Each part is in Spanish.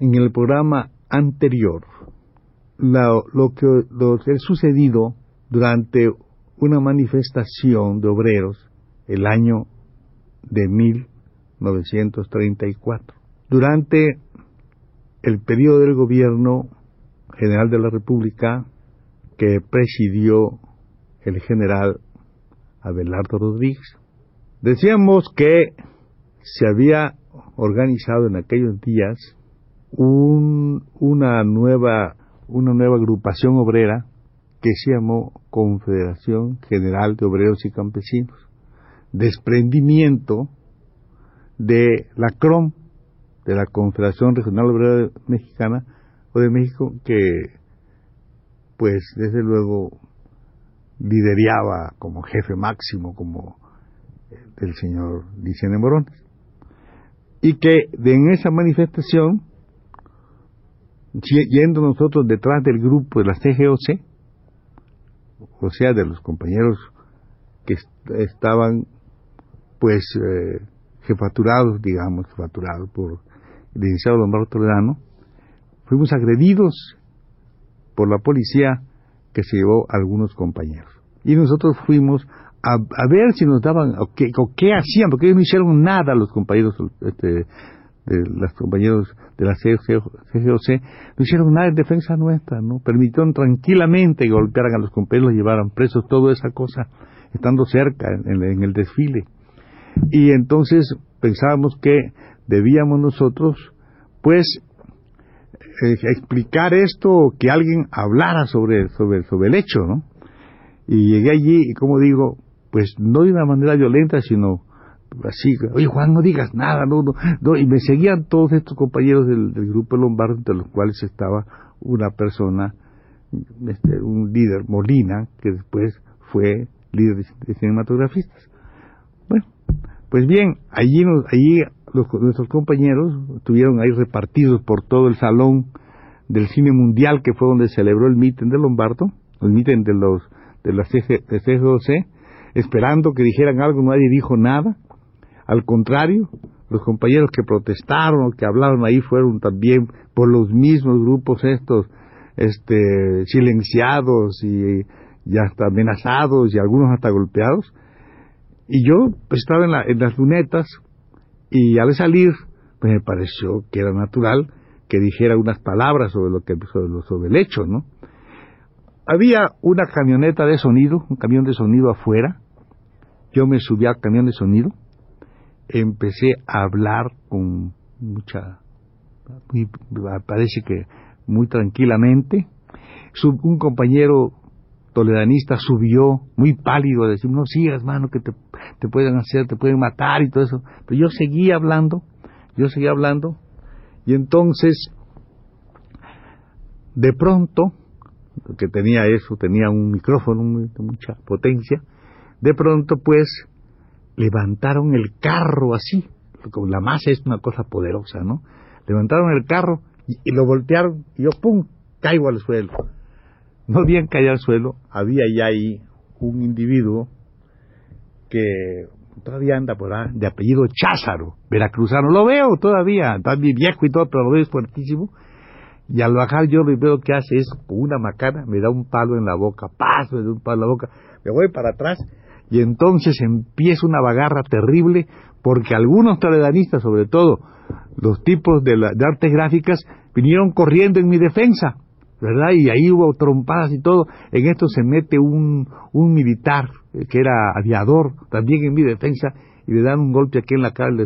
en el programa anterior lo, que, lo sucedido durante una manifestación de obreros el año de 1934. Durante el periodo del gobierno general de la República que presidió el general Abelardo Rodríguez. Decíamos que se había organizado en aquellos días una nueva una nueva agrupación obrera que se llamó Confederación General de Obreros y Campesinos, desprendimiento de la CROM, de la Confederación Regional Obrera Mexicana o de México, que pues desde luego lideraba como jefe máximo, como el señor Licene Morones. Y que en esa manifestación yendo nosotros detrás del grupo de la CGOC, o sea, de los compañeros que estaban, pues, eh, jefaturados, digamos, jefaturados por el licenciado Lombardo Toledano, fuimos agredidos por la policía que se llevó a algunos compañeros. Y nosotros fuimos a, ver si nos daban, o qué, o qué hacían, porque ellos no hicieron nada los compañeros este, de los compañeros de la CGOC, no hicieron nada en defensa nuestra, ¿no? Permitieron tranquilamente que golpearan a los compañeros, llevaran presos, toda esa cosa, estando cerca en, el desfile. Y entonces pensábamos que debíamos nosotros, pues, eh, explicar esto, que alguien hablara sobre, sobre, sobre el hecho, ¿no? Y llegué allí, y como digo, pues no de una manera violenta, sino así, oye Juan, no digas nada, no, no, y me seguían todos estos compañeros del, grupo Lombardo, entre los cuales estaba una persona, este, un líder, Molina, que después fue líder de, cinematografistas. Bueno, pues bien, allí, allí nuestros compañeros estuvieron ahí repartidos por todo el salón del cine mundial, que fue donde celebró el mitin de Lombardo, el mitin de los de la CGOC, esperando que dijeran algo, nadie dijo nada, al contrario, los compañeros que protestaron o que hablaron ahí fueron también por los mismos grupos estos este, silenciados y, hasta amenazados y algunos hasta golpeados. Y yo estaba en, las lunetas y al salir pues, me pareció que era natural que dijera unas palabras sobre lo que sobre, sobre el hecho, ¿no? Había una camioneta de sonido, un camión de sonido afuera. Yo me subí al camión de sonido empecé a hablar con mucha, parece que muy tranquilamente. un compañero toledanista subió muy pálido a decir, no sigas, mano, que te, te pueden hacer, te pueden matar y todo eso. Pero yo seguía hablando, yo seguía hablando, y entonces, de pronto, que tenía eso, tenía un micrófono mucha potencia, de pronto pues levantaron el carro así, con la masa es una cosa poderosa, ¿no? Levantaron el carro y, lo voltearon y yo, ¡pum!, caigo al suelo. No bien caí al suelo, había ya ahí un individuo que todavía anda por ahí, de apellido Cházaro, veracruzano, lo veo todavía, está bien viejo y todo, pero lo veo fuertísimo. Y al bajar yo lo veo que hace es con una macana, me da un palo en la boca, paso, me da un palo en la boca, me voy para atrás y entonces empieza una bagarra terrible porque algunos toledanistas, sobre todo los tipos de, artes gráficas, vinieron corriendo en mi defensa, ¿verdad? Y ahí hubo trompadas y todo. En esto se mete un, un militar eh, que era aviador, también en mi defensa, y le dan un golpe aquí en la cara, le,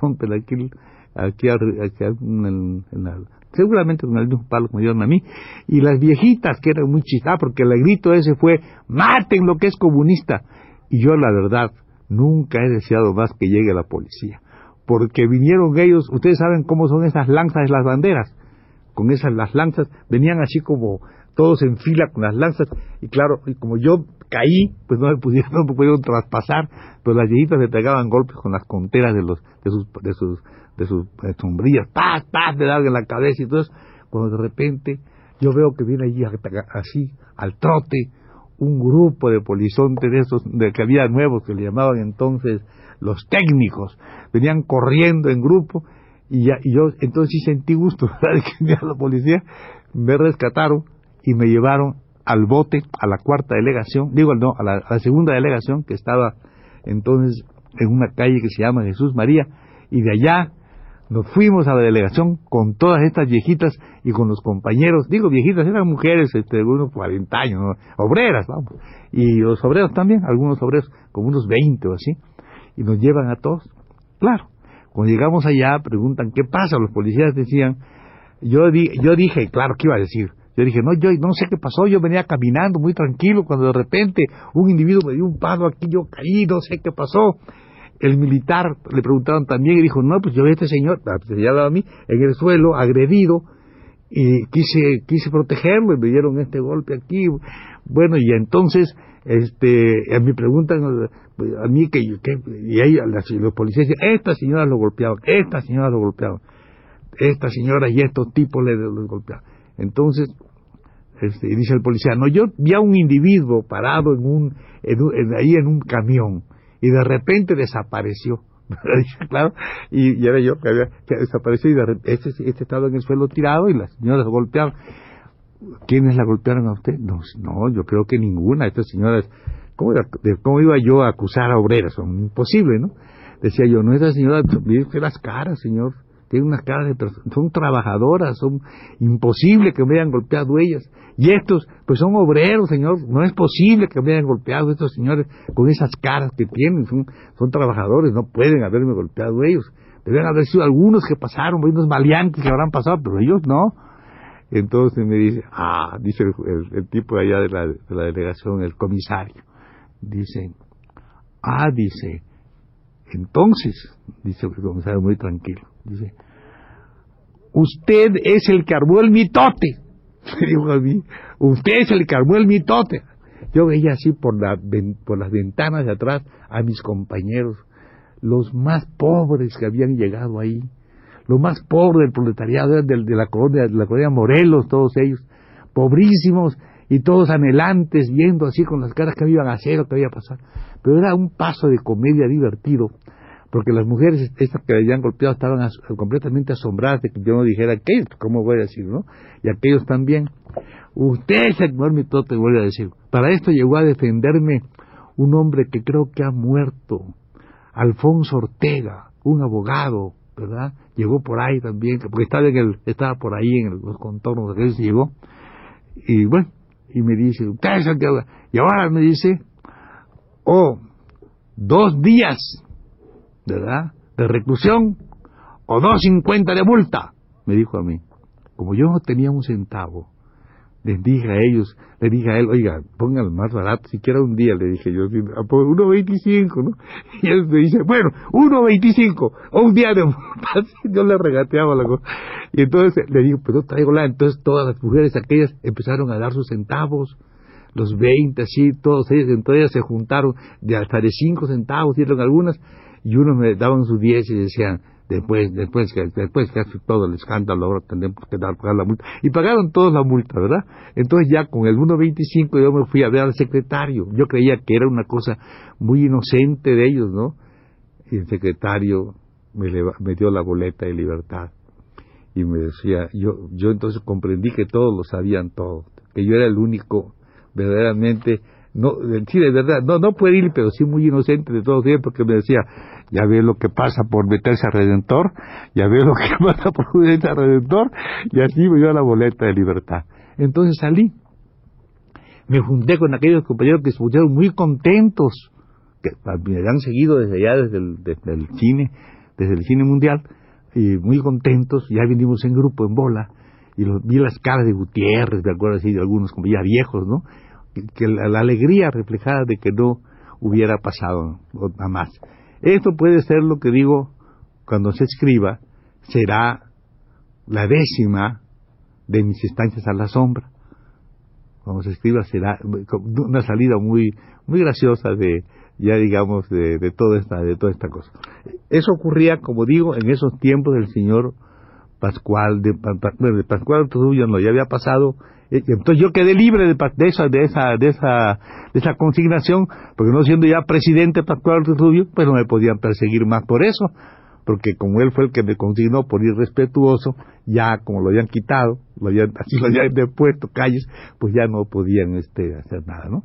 rompen aquí, aquí, aquí en, la, seguramente con el mismo palo que me dieron a mí, y las viejitas que eran muy chistadas, porque el grito ese fue, maten lo que es comunista. Y yo la verdad, nunca he deseado más que llegue la policía, porque vinieron ellos, ustedes saben cómo son esas lanzas de las banderas, con esas las lanzas, venían así como todos en fila con las lanzas, y claro, y como yo caí, pues no me pudieron, no me pudieron traspasar, pero las viejitas le pegaban golpes con las conteras de los de sus de sus de sus eh, sombrillas, paz, paz, de darle en la cabeza y eso, cuando de repente yo veo que viene allí así, al trote, un grupo de polizontes de esos, de que había nuevos, que le llamaban entonces los técnicos, venían corriendo en grupo, y, ya, y yo entonces sí sentí gusto, ¿verdad? que la policía, me rescataron y me llevaron al bote, a la cuarta delegación, digo no, a la, segunda delegación, que estaba entonces en una calle que se llama Jesús María, y de allá nos fuimos a la delegación con todas estas viejitas y con los compañeros, digo viejitas, eran mujeres este, de unos 40 años, obreras, vamos, y los obreros también, algunos obreros, como unos 20 o así, y nos llevan a todos. Claro, cuando llegamos allá preguntan, ¿qué pasa? Los policías decían, yo, di, yo dije, claro, ¿qué iba a decir? Yo dije, no, yo no sé qué pasó, yo venía caminando muy tranquilo cuando de repente un individuo me dio un palo aquí, yo caí, no sé qué pasó el militar le preguntaron también y dijo, no, pues yo vi a este señor, ah, se llamaba a mí, en el suelo, agredido, y quise, quise protegerlo y me dieron este golpe aquí. Bueno, y entonces, este, a mí preguntan, a mí que, y ahí los policías dicen, esta señora lo golpeaba, esta señora lo golpeaba, esta señora y estos tipos le, lo golpeaban. Entonces, este, dice el policía, no, yo vi a un individuo parado en un, en, ahí en un camión, y de repente desapareció. claro, y, era yo que había que desaparecido y de repente, este, este, estaba en el suelo tirado y las señoras golpeaban. ¿Quiénes la golpearon a usted? No, no, yo creo que ninguna. Estas señoras, ¿cómo, cómo iba yo a acusar a obreras? Imposible, ¿no? Decía yo, no, esas señoras, mire las caras, señor tienen unas caras de son trabajadoras, son imposible que me hayan golpeado ellas. Y estos, pues son obreros, señor, no es posible que me hayan golpeado estos señores con esas caras que tienen, son, son trabajadores, no pueden haberme golpeado ellos. Deben haber sido algunos que pasaron, unos maleantes que habrán pasado, pero ellos no. Entonces me dice, ah, dice el, tipo de allá de la delegación, el comisario, dice, ah, dice, entonces, dice el comisario muy tranquilo, dice, usted es el que armó el mitote. Me dijo a mí, usted es el que armó el mitote. Yo veía así por, la, por las ventanas de atrás a mis compañeros, los más pobres que habían llegado ahí, los más pobres del proletariado de, de la colonia, de la colonia Morelos, todos ellos, pobrísimos y todos anhelantes, viendo así con las caras que me iban a hacer o que iba a pasar. Pero era un paso de comedia divertido porque las mujeres estas que habían golpeado estaban completamente asombradas de que yo no dijera qué, ¿cómo voy a decir, no? Y aquellos también. Usted, señor te voy a decir. Para esto llegó a defenderme un hombre que creo que ha muerto, Alfonso Ortega, un abogado, ¿verdad? Llegó por ahí también, porque estaba, en el, estaba por ahí en los contornos de que llegó. Y bueno, y me dice, usted, y ahora me dice, oh, dos días ¿verdad? De reclusión o dos cincuenta de multa, me dijo a mí. Como yo no tenía un centavo, les dije a ellos, le dije a él, oiga, pongan más barato, siquiera un día, le dije yo, uno veinticinco, ¿no? Y él me dice, bueno, uno veinticinco, o un día de yo le regateaba la cosa. Y entonces le digo, pues no traigo la, entonces todas las mujeres aquellas empezaron a dar sus centavos, los veinte, así, todos ellos, entonces ellas se juntaron de hasta de cinco centavos, dieron algunas, y unos me daban sus 10 y decían, después, después que, después que hace todo el escándalo, ahora tenemos que dar, pagar la multa. Y pagaron todos la multa, ¿verdad? Entonces ya con el 1.25 yo me fui a ver al secretario. Yo creía que era una cosa muy inocente de ellos, ¿no? Y el secretario me, me dio la boleta de libertad. Y me decía, yo, yo entonces comprendí que todos lo sabían todo, que yo era el único verdaderamente no, sí, de verdad, no, no puede ir, pero sí muy inocente de todos ellos, porque me decía, ya ve lo que pasa por meterse a Redentor, ya ve lo que pasa por meterse a Redentor, y así me dio la boleta de libertad. Entonces salí, me junté con aquellos compañeros que se pusieron muy contentos, que me han seguido desde allá, desde el, cine, desde el cine mundial, y muy contentos, ya vinimos en grupo, en bola, y vi las caras de Gutiérrez, de acuerdo así, de algunos como ya viejos, ¿no? Que, la, alegría reflejada de que no hubiera pasado nada más. Esto puede ser lo que digo cuando se escriba, será la décima de mis estancias a la sombra. Cuando se escriba será una salida muy muy graciosa de ya digamos de, de toda esta de toda esta cosa. Eso ocurría, como digo, en esos tiempos del señor Pascual de, de Pascual Trujillo no ya había pasado. Entonces yo quedé libre de, de, esa de esa de esa de esa consignación porque no siendo ya presidente Pascual Trujillo pues no me podían perseguir más por eso porque como él fue el que me consignó por irrespetuoso ya como lo habían quitado lo habían así lo habían depuesto calles pues ya no podían este hacer nada no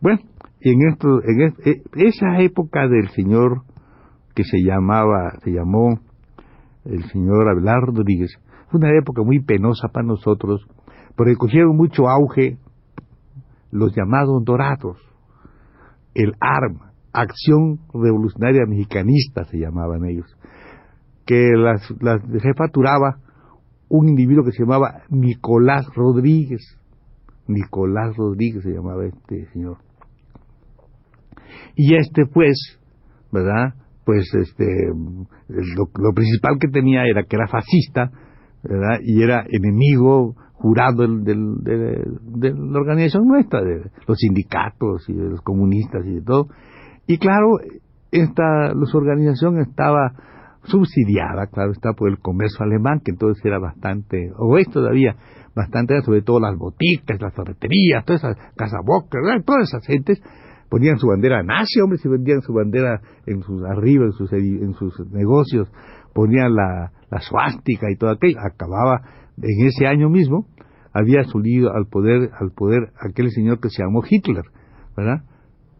bueno en esto en e, esa época del señor que se llamaba se llamó el señor Abelardo Rodríguez, fue una época muy penosa para nosotros, porque cogieron mucho auge los llamados dorados, el ARM, Acción Revolucionaria Mexicanista se llamaban ellos, que las, las jefaturaba un individuo que se llamaba Nicolás Rodríguez, Nicolás Rodríguez se llamaba este señor. Y este pues, ¿verdad? Pues este lo, principal que tenía era que era fascista ¿verdad? y era enemigo jurado del, de, la organización nuestra de los sindicatos y de los comunistas y de todo y claro esta su organización estaba subsidiada claro está por el comercio alemán que entonces era bastante o es todavía bastante sobre todo las boticas las ferreterías todas esas casabocas todas esas gentes ponían su bandera nazi, hombre, si vendían su bandera en sus arriba, en sus, en sus negocios, ponían la, suástica y todo aquello, acababa en ese año mismo, había subido al poder, al poder aquel señor que se llamó Hitler, ¿verdad?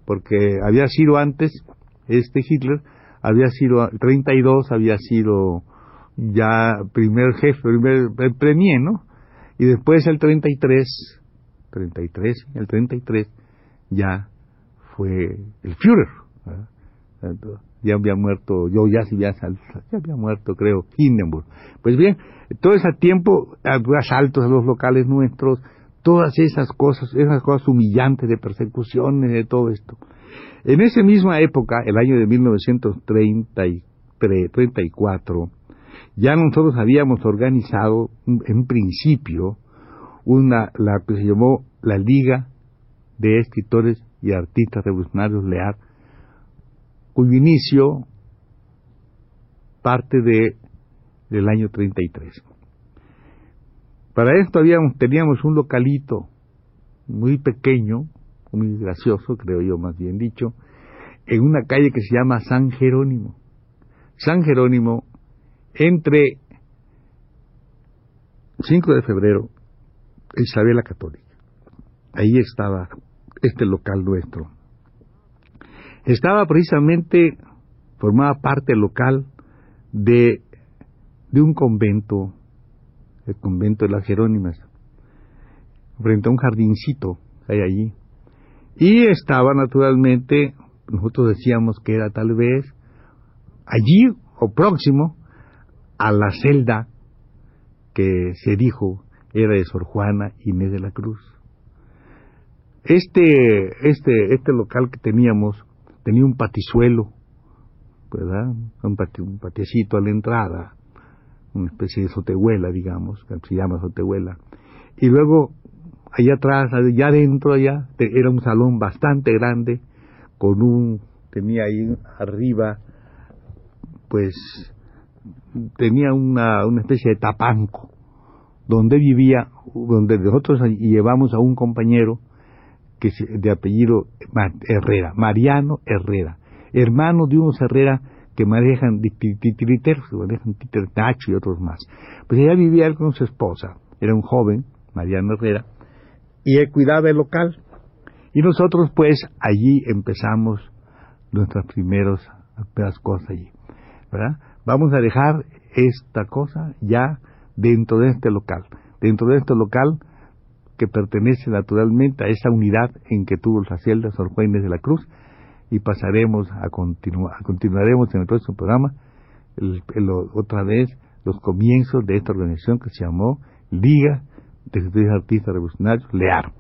Porque había sido antes, este Hitler, había sido, 32 había sido ya primer jefe, primer premier, ¿no? Y después el 33, 33, el 33, ya fue el Führer. Ya había muerto, yo ya, ya, ya había muerto, creo, Hindenburg. Pues bien, todo ese tiempo, asaltos a los locales nuestros, todas esas cosas, esas cosas humillantes de persecuciones, de todo esto. En esa misma época, el año de 1934, ya nosotros habíamos organizado en principio una, la que se llamó la Liga de Escritores y artistas revolucionarios Lear, cuyo inicio parte de, del año 33. Para esto habíamos, teníamos un localito muy pequeño, muy gracioso, creo yo más bien dicho, en una calle que se llama San Jerónimo. San Jerónimo, entre 5 de febrero, Isabel la Católica. Ahí estaba este local nuestro. Estaba precisamente, formaba parte local de, de un convento, el convento de las Jerónimas, frente a un jardincito hay allí. Y estaba naturalmente, nosotros decíamos que era tal vez allí o próximo a la celda que se dijo era de Sor Juana Inés de la Cruz. Este, este, este local que teníamos tenía un patizuelo, ¿verdad? Un, un patiecito a la entrada, una especie de sotehuela, digamos, que se llama sotehuela. Y luego, allá atrás, allá adentro, allá, era un salón bastante grande, con un, tenía ahí arriba, pues, tenía una, una especie de tapanco, donde vivía, donde nosotros llevamos a un compañero, de apellido Herrera, Mariano Herrera, hermano de unos Herrera que manejan titiriteros, que manejan Nacho y otros más. Pues ella vivía con su esposa, era un joven, Mariano Herrera, y él cuidaba el local. Y nosotros pues allí empezamos nuestras primeras cosas allí, ¿verdad? Vamos a dejar esta cosa ya dentro de este local. Dentro de este local que pertenece naturalmente a esa unidad en que tuvo la celda Sor Juan de la Cruz y pasaremos a continuar, continuaremos en el próximo programa otra vez los comienzos de esta organización que se llamó Liga de Estudiantes Artistas Revolucionarios, LEAR.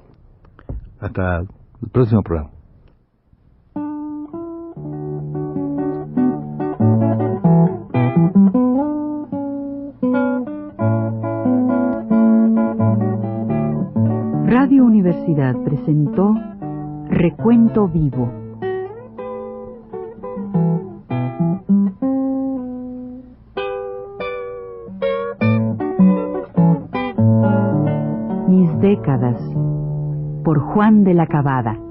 Hasta el próximo programa. Recuento Vivo. Mis décadas por Juan de la Cabada.